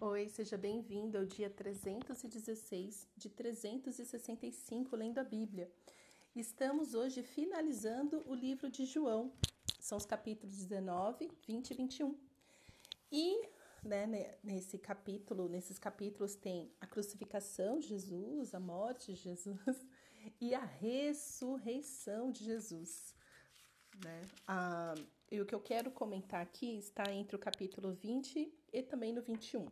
Oi, seja bem-vindo ao dia 316 de 365 lendo a Bíblia. Estamos hoje finalizando o livro de João. São os capítulos 19, 20 e 21. E né, nesse capítulo, nesses capítulos tem a crucificação de Jesus, a morte de Jesus e a ressurreição de Jesus. Né? Ah, e o que eu quero comentar aqui está entre o capítulo 20 e também no 21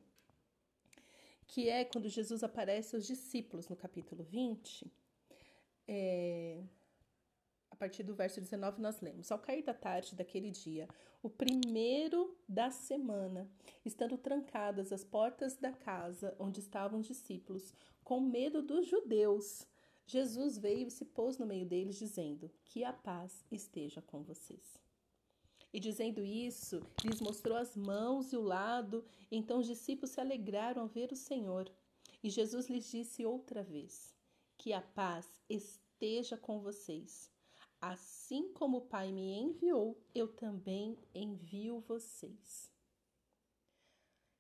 que é quando Jesus aparece aos discípulos no capítulo 20. É, a partir do verso 19, nós lemos: Ao cair da tarde daquele dia, o primeiro da semana, estando trancadas as portas da casa onde estavam os discípulos, com medo dos judeus, Jesus veio e se pôs no meio deles, dizendo: Que a paz esteja com vocês. E dizendo isso, lhes mostrou as mãos e o lado. Então os discípulos se alegraram ao ver o Senhor. E Jesus lhes disse outra vez: Que a paz esteja com vocês. Assim como o Pai me enviou, eu também envio vocês.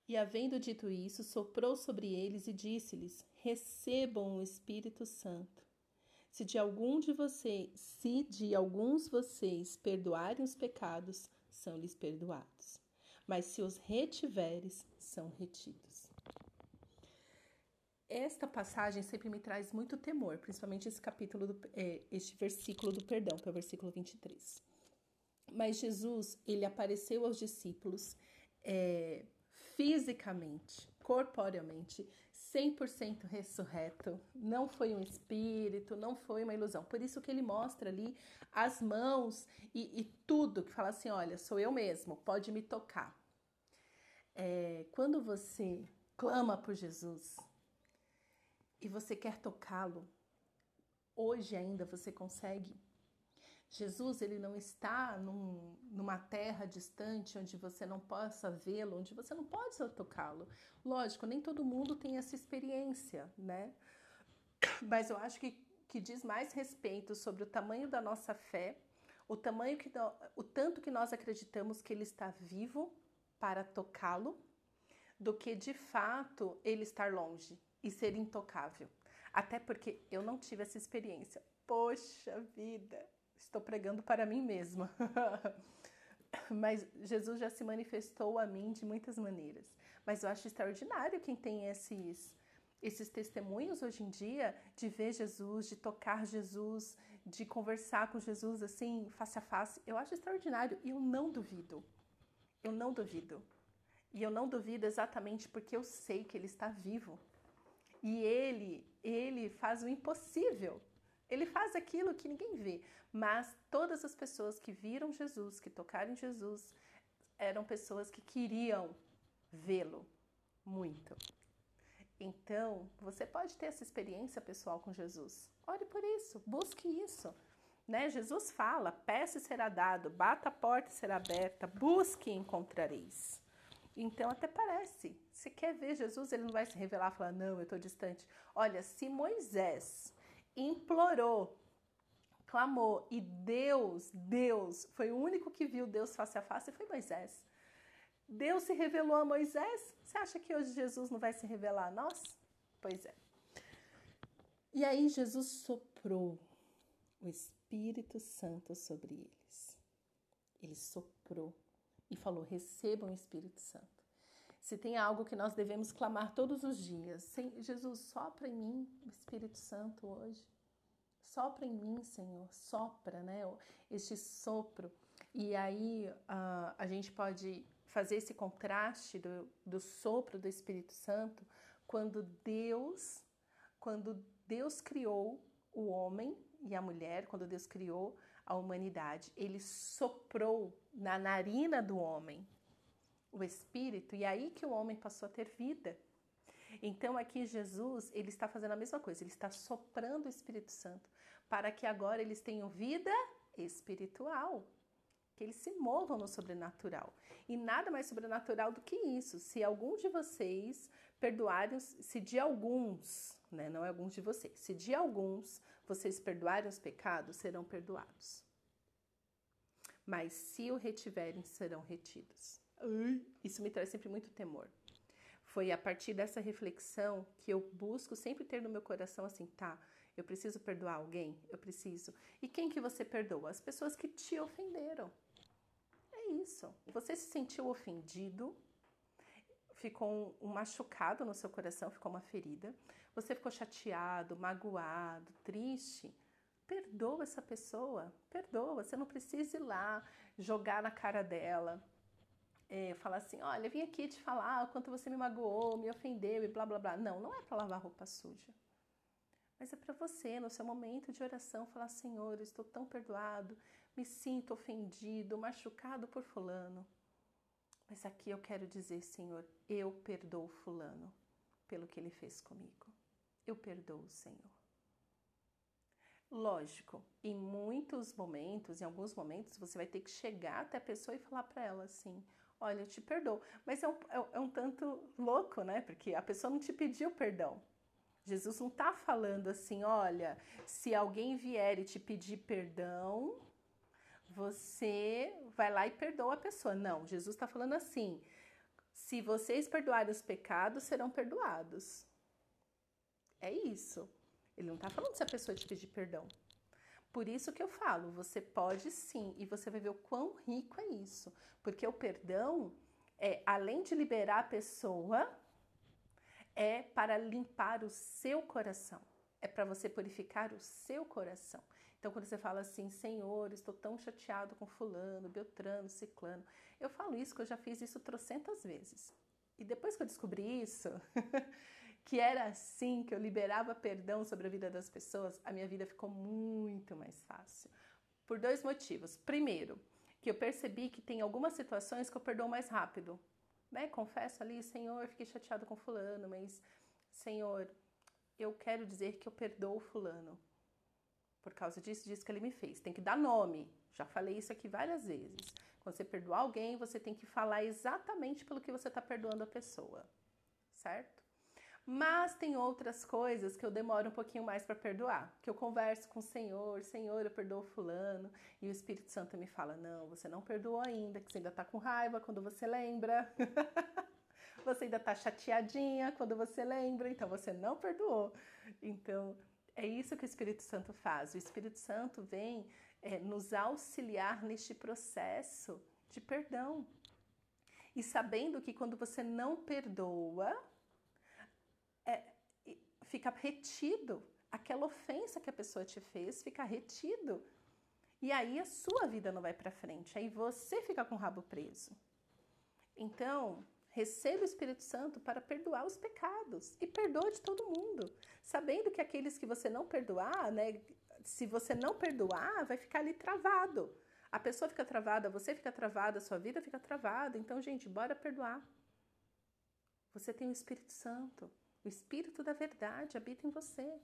E havendo dito isso, soprou sobre eles e disse-lhes: Recebam o Espírito Santo. Se de algum de vocês, se de alguns vocês perdoarem os pecados, são-lhes perdoados. Mas se os retiveres, são retidos. Esta passagem sempre me traz muito temor, principalmente esse capítulo, do, é, este versículo do perdão, que é o versículo 23. Mas Jesus, ele apareceu aos discípulos é, fisicamente, corporeamente, 100% ressurreto, não foi um espírito, não foi uma ilusão. Por isso que ele mostra ali as mãos e, e tudo, que fala assim: olha, sou eu mesmo, pode me tocar. É, quando você clama por Jesus e você quer tocá-lo, hoje ainda você consegue Jesus ele não está num, numa terra distante onde você não possa vê-lo, onde você não pode tocá-lo. Lógico, nem todo mundo tem essa experiência, né? Mas eu acho que, que diz mais respeito sobre o tamanho da nossa fé, o tamanho que o tanto que nós acreditamos que ele está vivo para tocá-lo, do que de fato ele estar longe e ser intocável. Até porque eu não tive essa experiência. Poxa vida, estou pregando para mim mesma. Mas Jesus já se manifestou a mim de muitas maneiras. Mas eu acho extraordinário quem tem esses esses testemunhos hoje em dia de ver Jesus, de tocar Jesus, de conversar com Jesus assim, face a face. Eu acho extraordinário e eu não duvido. Eu não duvido. E eu não duvido exatamente porque eu sei que ele está vivo. E ele, ele faz o impossível. Ele faz aquilo que ninguém vê. Mas todas as pessoas que viram Jesus, que tocaram em Jesus, eram pessoas que queriam vê-lo muito. Então, você pode ter essa experiência pessoal com Jesus. Ore por isso, busque isso. Né? Jesus fala: peça e será dado, bata a porta e será aberta, busque e encontrareis. Então, até parece. Se quer ver Jesus, ele não vai se revelar e falar: não, eu estou distante. Olha, se Moisés implorou clamou e Deus, Deus, foi o único que viu Deus face a face foi Moisés. Deus se revelou a Moisés. Você acha que hoje Jesus não vai se revelar a nós? Pois é. E aí Jesus soprou o Espírito Santo sobre eles. Ele soprou e falou: recebam o Espírito Santo. Se tem algo que nós devemos clamar todos os dias, Jesus, sopra em mim Espírito Santo hoje. Sopra em mim, Senhor, sopra, né? Este sopro. E aí uh, a gente pode fazer esse contraste do, do sopro do Espírito Santo quando Deus, quando Deus criou o homem e a mulher, quando Deus criou a humanidade, ele soprou na narina do homem o espírito e é aí que o homem passou a ter vida. Então aqui Jesus, ele está fazendo a mesma coisa, ele está soprando o Espírito Santo para que agora eles tenham vida espiritual, que eles se movam no sobrenatural. E nada mais sobrenatural do que isso. Se algum de vocês perdoarem, se de alguns, né, não é alguns de vocês, se de alguns vocês perdoarem os pecados, serão perdoados. Mas se o retiverem, serão retidos. Isso me traz sempre muito temor. foi a partir dessa reflexão que eu busco sempre ter no meu coração assim, tá, eu preciso perdoar alguém? Eu preciso. E quem que você perdoa? As pessoas que te ofenderam. É isso. Você se sentiu ofendido, ficou um, machucado no seu coração, ficou uma ferida. Você ficou chateado, magoado, triste. Perdoa essa pessoa, perdoa. Você não precisa ir lá jogar na cara dela, é, falar assim: olha, vim aqui te falar o quanto você me magoou, me ofendeu e blá blá blá. Não, não é para lavar roupa suja. Mas é para você, no seu momento de oração, falar: Senhor, estou tão perdoado, me sinto ofendido, machucado por Fulano. Mas aqui eu quero dizer, Senhor, eu perdoo Fulano pelo que ele fez comigo. Eu perdoo, Senhor. Lógico, em muitos momentos, em alguns momentos, você vai ter que chegar até a pessoa e falar para ela assim: Olha, eu te perdoo. Mas é um, é, é um tanto louco, né? Porque a pessoa não te pediu perdão. Jesus não está falando assim, olha, se alguém vier e te pedir perdão, você vai lá e perdoa a pessoa. Não, Jesus está falando assim: se vocês perdoarem os pecados, serão perdoados. É isso. Ele não está falando se a pessoa te pedir perdão. Por isso que eu falo, você pode sim, e você vai ver o quão rico é isso. Porque o perdão é, além de liberar a pessoa, é para limpar o seu coração, é para você purificar o seu coração. Então, quando você fala assim, Senhor, estou tão chateado com Fulano, Beltrano, Ciclano, eu falo isso que eu já fiz isso trocentas vezes. E depois que eu descobri isso, que era assim, que eu liberava perdão sobre a vida das pessoas, a minha vida ficou muito mais fácil. Por dois motivos. Primeiro, que eu percebi que tem algumas situações que eu perdoo mais rápido né, confesso ali, Senhor, fiquei chateado com fulano, mas Senhor, eu quero dizer que eu perdoo fulano por causa disso, disso que ele me fez. Tem que dar nome. Já falei isso aqui várias vezes. Quando você perdoar alguém, você tem que falar exatamente pelo que você está perdoando a pessoa, certo? Mas tem outras coisas que eu demoro um pouquinho mais para perdoar, que eu converso com o Senhor, Senhor, eu perdoo fulano, e o Espírito Santo me fala: "Não, você não perdoou ainda, que você ainda está com raiva quando você lembra". você ainda está chateadinha quando você lembra, então você não perdoou. Então, é isso que o Espírito Santo faz. O Espírito Santo vem é, nos auxiliar neste processo de perdão. E sabendo que quando você não perdoa, é, fica retido. Aquela ofensa que a pessoa te fez fica retido. E aí a sua vida não vai para frente. Aí você fica com o rabo preso. Então, receba o Espírito Santo para perdoar os pecados e perdoa de todo mundo, sabendo que aqueles que você não perdoar, né, se você não perdoar, vai ficar ali travado. A pessoa fica travada, você fica travada, a sua vida fica travada. Então, gente, bora perdoar. Você tem o Espírito Santo. O Espírito da verdade habita em você.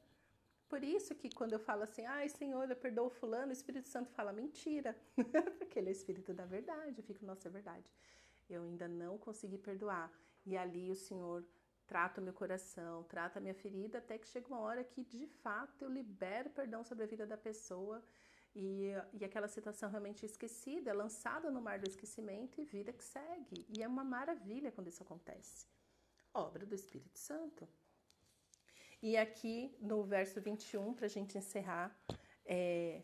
Por isso que quando eu falo assim, ai Senhor, eu perdoo fulano, o Espírito Santo fala mentira, porque ele é o Espírito da verdade. Eu fico, nossa, é verdade. Eu ainda não consegui perdoar. E ali o Senhor trata o meu coração, trata a minha ferida, até que chega uma hora que de fato eu libero perdão sobre a vida da pessoa e, e aquela situação realmente esquecida, é lançada no mar do esquecimento e vida que segue. E é uma maravilha quando isso acontece obra do Espírito Santo. E aqui no verso 21, para a gente encerrar, é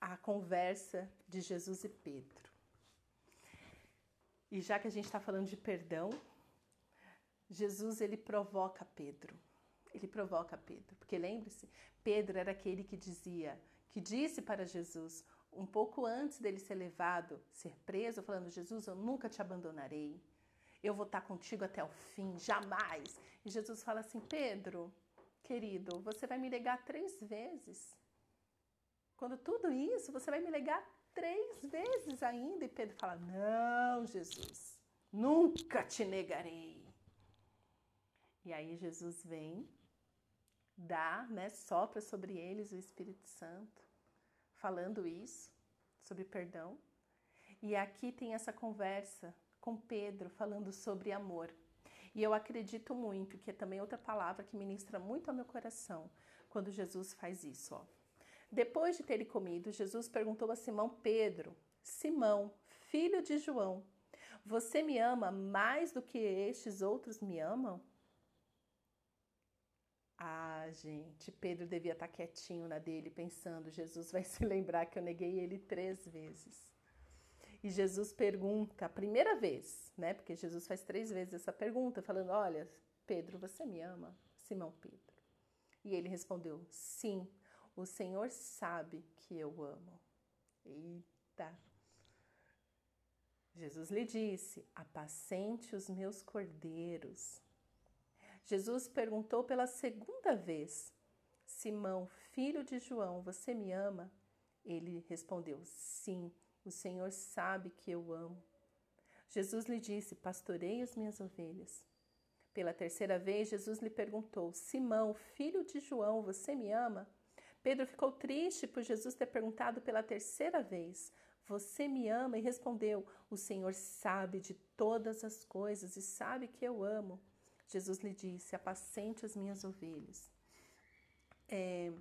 a conversa de Jesus e Pedro. E já que a gente está falando de perdão, Jesus ele provoca Pedro. Ele provoca Pedro, porque lembre-se, Pedro era aquele que dizia, que disse para Jesus, um pouco antes dele ser levado, ser preso, falando: Jesus, eu nunca te abandonarei eu vou estar contigo até o fim, jamais. E Jesus fala assim: Pedro, querido, você vai me negar três vezes. Quando tudo isso, você vai me negar três vezes ainda. E Pedro fala: Não, Jesus, nunca te negarei. E aí Jesus vem, dá, né, sopra sobre eles o Espírito Santo, falando isso, sobre perdão. E aqui tem essa conversa com Pedro falando sobre amor. E eu acredito muito que é também outra palavra que ministra muito ao meu coração quando Jesus faz isso. Ó. Depois de terem comido, Jesus perguntou a Simão Pedro: Simão, filho de João, Você me ama mais do que estes outros me amam? Ah, gente, Pedro devia estar quietinho na dele, pensando: Jesus vai se lembrar que eu neguei ele três vezes. E Jesus pergunta, a primeira vez, né? Porque Jesus faz três vezes essa pergunta, falando: Olha, Pedro, você me ama? Simão Pedro. E ele respondeu: Sim, o Senhor sabe que eu amo. Eita! Jesus lhe disse: Apacente os meus cordeiros. Jesus perguntou pela segunda vez: Simão, filho de João, você me ama? Ele respondeu: Sim, o Senhor sabe que eu amo. Jesus lhe disse: Pastorei as minhas ovelhas. Pela terceira vez, Jesus lhe perguntou: Simão, filho de João, você me ama? Pedro ficou triste por Jesus ter perguntado pela terceira vez: Você me ama? E respondeu: O Senhor sabe de todas as coisas e sabe que eu amo. Jesus lhe disse: Apacente as minhas ovelhas. É,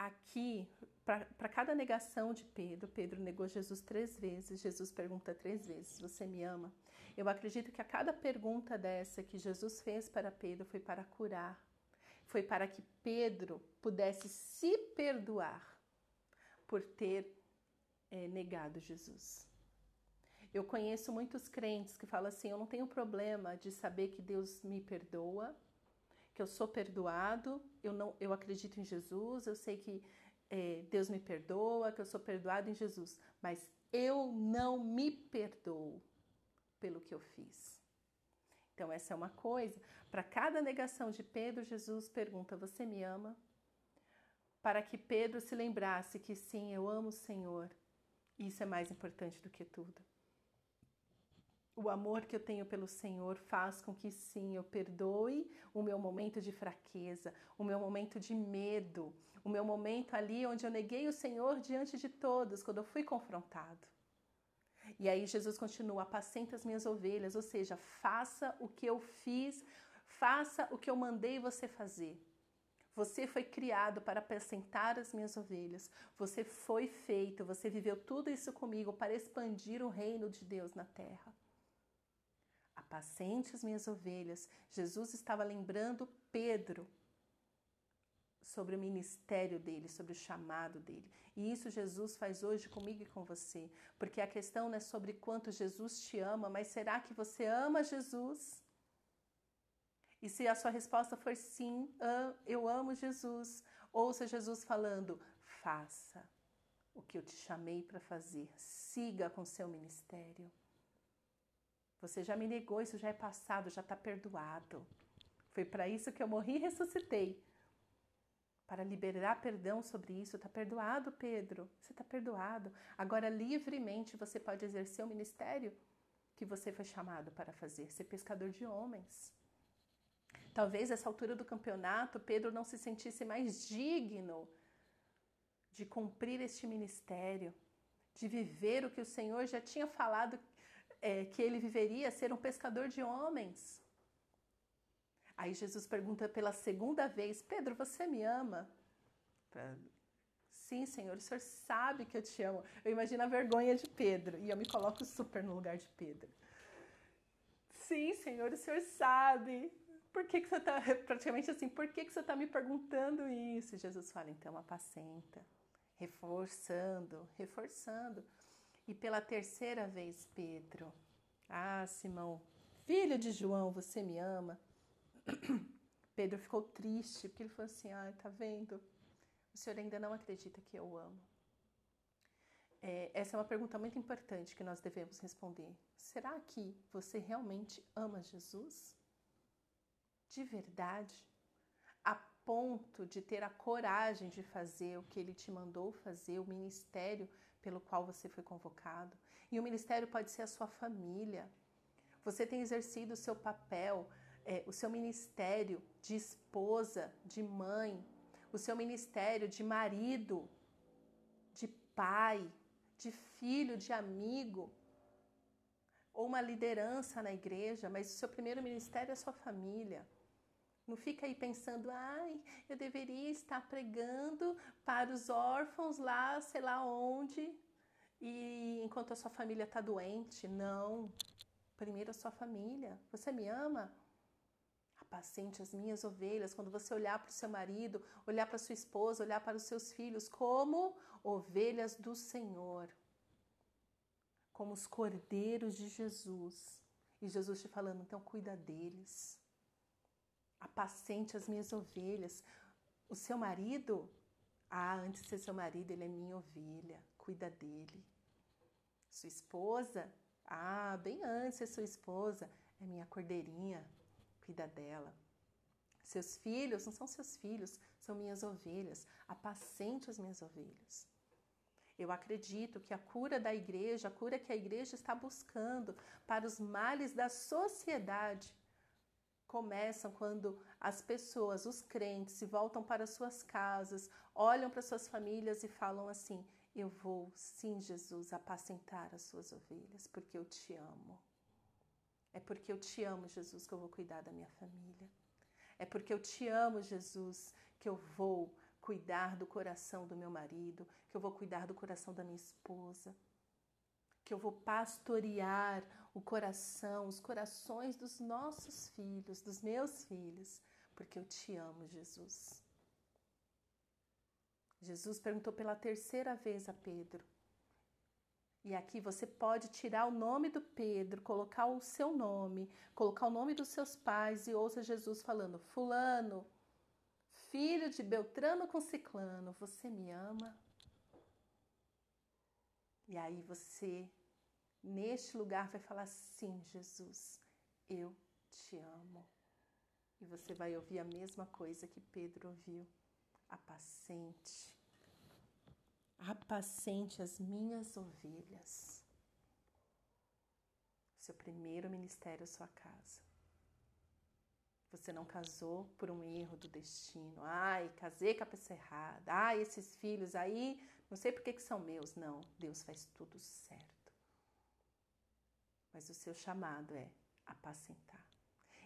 aqui, para cada negação de Pedro, Pedro negou Jesus três vezes. Jesus pergunta três vezes: Você me ama? Eu acredito que a cada pergunta dessa que Jesus fez para Pedro foi para curar, foi para que Pedro pudesse se perdoar por ter é, negado Jesus. Eu conheço muitos crentes que falam assim: eu não tenho problema de saber que Deus me perdoa, que eu sou perdoado, eu não, eu acredito em Jesus, eu sei que é, Deus me perdoa, que eu sou perdoado em Jesus, mas eu não me perdoo pelo que eu fiz. Então, essa é uma coisa. Para cada negação de Pedro, Jesus pergunta: Você me ama? Para que Pedro se lembrasse que sim, eu amo o Senhor. Isso é mais importante do que tudo. O amor que eu tenho pelo Senhor faz com que sim, eu perdoe o meu momento de fraqueza, o meu momento de medo, o meu momento ali onde eu neguei o Senhor diante de todos, quando eu fui confrontado. E aí Jesus continua: apacenta as minhas ovelhas, ou seja, faça o que eu fiz, faça o que eu mandei você fazer. Você foi criado para apacentar as minhas ovelhas. Você foi feito, você viveu tudo isso comigo para expandir o reino de Deus na terra. Apacente as minhas ovelhas. Jesus estava lembrando Pedro sobre o ministério dele, sobre o chamado dele. E isso Jesus faz hoje comigo e com você, porque a questão não é sobre quanto Jesus te ama, mas será que você ama Jesus? E se a sua resposta for sim, eu amo Jesus, ouça Jesus falando: faça o que eu te chamei para fazer, siga com seu ministério. Você já me negou, isso já é passado, já está perdoado. Foi para isso que eu morri e ressuscitei. Para liberar perdão sobre isso. Está perdoado, Pedro. Você está perdoado. Agora, livremente, você pode exercer o ministério que você foi chamado para fazer ser pescador de homens. Talvez nessa altura do campeonato, Pedro não se sentisse mais digno de cumprir este ministério, de viver o que o Senhor já tinha falado é, que ele viveria ser um pescador de homens. Aí Jesus pergunta pela segunda vez: Pedro, você me ama? Sim, Senhor, o Senhor sabe que eu te amo. Eu imagino a vergonha de Pedro e eu me coloco super no lugar de Pedro. Sim, Senhor, o Senhor sabe. Por que, que você está, praticamente assim, por que, que você está me perguntando isso? Jesus fala, então, apacenta, reforçando, reforçando. E pela terceira vez, Pedro, ah, Simão, filho de João, você me ama? Pedro ficou triste, porque ele falou assim: ah, tá vendo? O senhor ainda não acredita que eu amo. É, essa é uma pergunta muito importante que nós devemos responder. Será que você realmente ama Jesus? De verdade? A ponto de ter a coragem de fazer o que ele te mandou fazer, o ministério pelo qual você foi convocado. E o ministério pode ser a sua família. Você tem exercido o seu papel, é, o seu ministério de esposa, de mãe, o seu ministério de marido, de pai, de filho, de amigo, ou uma liderança na igreja, mas o seu primeiro ministério é a sua família. Não fica aí pensando, ai, eu deveria estar pregando para os órfãos lá, sei lá onde. e enquanto a sua família está doente. Não. Primeiro a sua família. Você me ama? Apacente as minhas ovelhas. Quando você olhar para o seu marido, olhar para sua esposa, olhar para os seus filhos como ovelhas do Senhor, como os cordeiros de Jesus. E Jesus te falando, então cuida deles. Apacente as minhas ovelhas. O seu marido, ah, antes de ser seu marido, ele é minha ovelha, cuida dele. Sua esposa, ah, bem antes de ser sua esposa, é minha cordeirinha, cuida dela. Seus filhos não são seus filhos, são minhas ovelhas. Apacente as minhas ovelhas. Eu acredito que a cura da igreja, a cura que a igreja está buscando para os males da sociedade, começam quando as pessoas, os crentes, se voltam para suas casas, olham para suas famílias e falam assim: Eu vou, sim, Jesus, apacentar as suas ovelhas, porque eu te amo. É porque eu te amo, Jesus, que eu vou cuidar da minha família. É porque eu te amo, Jesus, que eu vou cuidar do coração do meu marido, que eu vou cuidar do coração da minha esposa, que eu vou pastorear o coração, os corações dos nossos filhos, dos meus filhos, porque eu te amo, Jesus. Jesus perguntou pela terceira vez a Pedro: e aqui você pode tirar o nome do Pedro, colocar o seu nome, colocar o nome dos seus pais e ouça Jesus falando: Fulano, filho de Beltrano com Ciclano, você me ama? E aí você, neste lugar, vai falar: Sim, Jesus, eu te amo. E você vai ouvir a mesma coisa que Pedro ouviu: Apacente apacente as minhas ovelhas. Seu primeiro ministério, sua casa. Você não casou por um erro do destino. Ai, casei com a errada. Ai, esses filhos aí, não sei por que, que são meus. Não, Deus faz tudo certo. Mas o seu chamado é apacentar.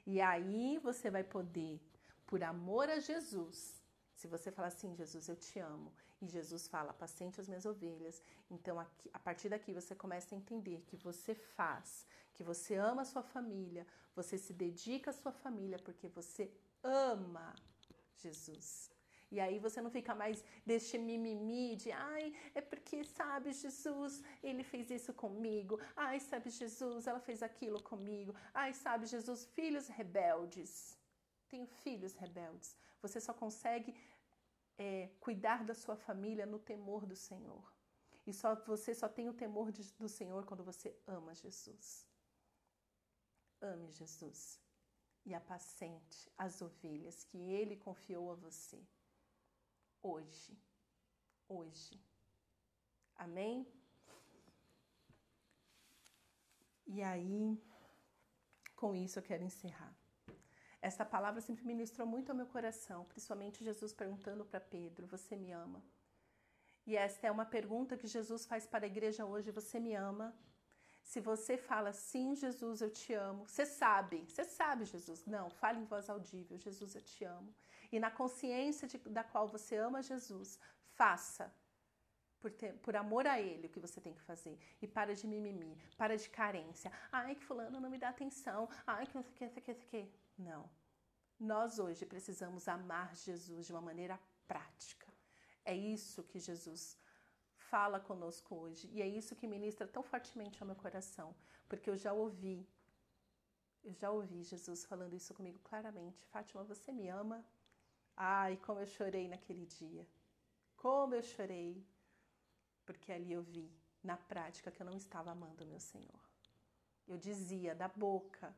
E aí você vai poder, por amor a Jesus, se você falar assim, Jesus, eu te amo, e Jesus fala, paciente as minhas ovelhas, então aqui, a partir daqui você começa a entender que você faz, que você ama a sua família, você se dedica à sua família porque você ama Jesus. E aí você não fica mais deste mimimi de ai, é porque sabe Jesus, ele fez isso comigo. Ai, sabe Jesus, ela fez aquilo comigo. Ai, sabe Jesus, filhos rebeldes. Tenho filhos rebeldes. Você só consegue é, cuidar da sua família no temor do Senhor. E só você só tem o temor de, do Senhor quando você ama Jesus. Ame Jesus e apacente as ovelhas que Ele confiou a você. Hoje. Hoje. Amém? E aí, com isso eu quero encerrar. Esta palavra sempre ministrou muito ao meu coração, principalmente Jesus perguntando para Pedro: Você me ama? E esta é uma pergunta que Jesus faz para a igreja hoje: Você me ama? Se você fala sim, Jesus, eu te amo, você sabe, você sabe, Jesus. Não, fale em voz audível: Jesus, eu te amo. E na consciência de, da qual você ama Jesus, faça por, ter, por, amor a Ele o que você tem que fazer. E para de mimimi, para de carência. Ai, que fulano não me dá atenção. Ai, que não sei o que, não sei o que, não sei o que. Não. Nós hoje precisamos amar Jesus de uma maneira prática. É isso que Jesus fala conosco hoje e é isso que ministra tão fortemente ao meu coração, porque eu já ouvi, eu já ouvi Jesus falando isso comigo claramente. Fátima, você me ama? Ai, como eu chorei naquele dia. Como eu chorei, porque ali eu vi na prática que eu não estava amando meu Senhor. Eu dizia da boca,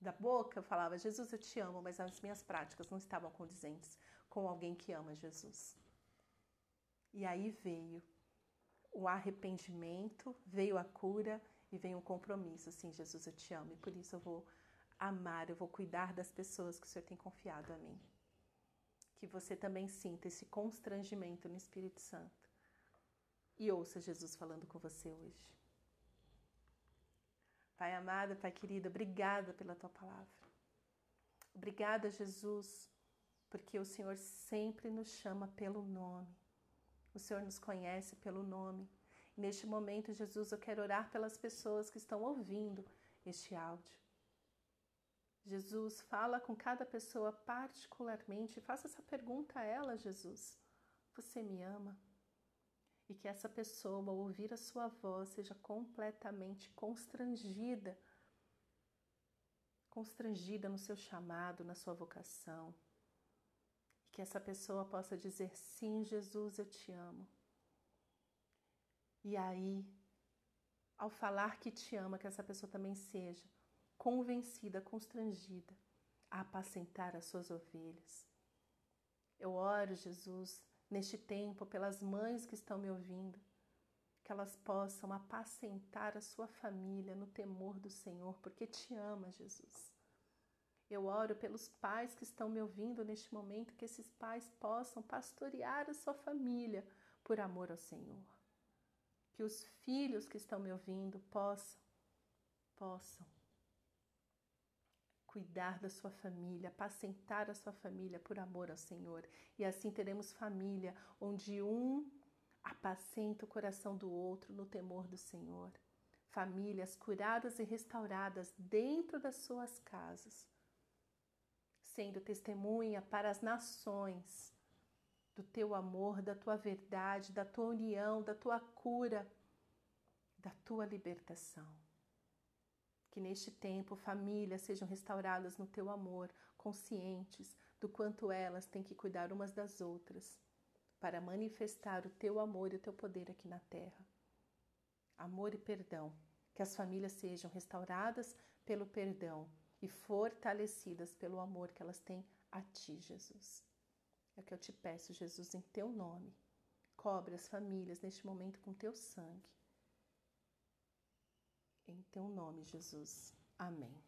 da boca eu falava, Jesus, eu te amo, mas as minhas práticas não estavam condizentes com alguém que ama Jesus. E aí veio o arrependimento, veio a cura e veio um compromisso. Assim, Jesus, eu te amo e por isso eu vou amar, eu vou cuidar das pessoas que o Senhor tem confiado a mim. Que você também sinta esse constrangimento no Espírito Santo. E ouça Jesus falando com você hoje. Pai amado, Pai querido, obrigada pela tua palavra. Obrigada, Jesus, porque o Senhor sempre nos chama pelo nome. O Senhor nos conhece pelo nome. Neste momento, Jesus, eu quero orar pelas pessoas que estão ouvindo este áudio. Jesus, fala com cada pessoa particularmente, faça essa pergunta a ela, Jesus. Você me ama? E que essa pessoa, ao ouvir a sua voz, seja completamente constrangida constrangida no seu chamado, na sua vocação. E que essa pessoa possa dizer: Sim, Jesus, eu te amo. E aí, ao falar que te ama, que essa pessoa também seja convencida, constrangida a apacentar as suas ovelhas. Eu oro, Jesus, neste tempo, pelas mães que estão me ouvindo, que elas possam apacentar a sua família no temor do Senhor, porque te ama, Jesus. Eu oro pelos pais que estão me ouvindo neste momento, que esses pais possam pastorear a sua família por amor ao Senhor. Que os filhos que estão me ouvindo possam, possam cuidar da sua família, apacentar a sua família por amor ao Senhor. E assim teremos família onde um apacenta o coração do outro no temor do Senhor. Famílias curadas e restauradas dentro das suas casas sendo testemunha para as nações do teu amor, da tua verdade, da tua união, da tua cura, da tua libertação. Que neste tempo famílias sejam restauradas no teu amor, conscientes do quanto elas têm que cuidar umas das outras para manifestar o teu amor e o teu poder aqui na terra. Amor e perdão. Que as famílias sejam restauradas pelo perdão e fortalecidas pelo amor que elas têm a Ti, Jesus. É o que eu te peço, Jesus, em Teu nome. Cobre as famílias neste momento com Teu sangue. Em Teu nome, Jesus. Amém.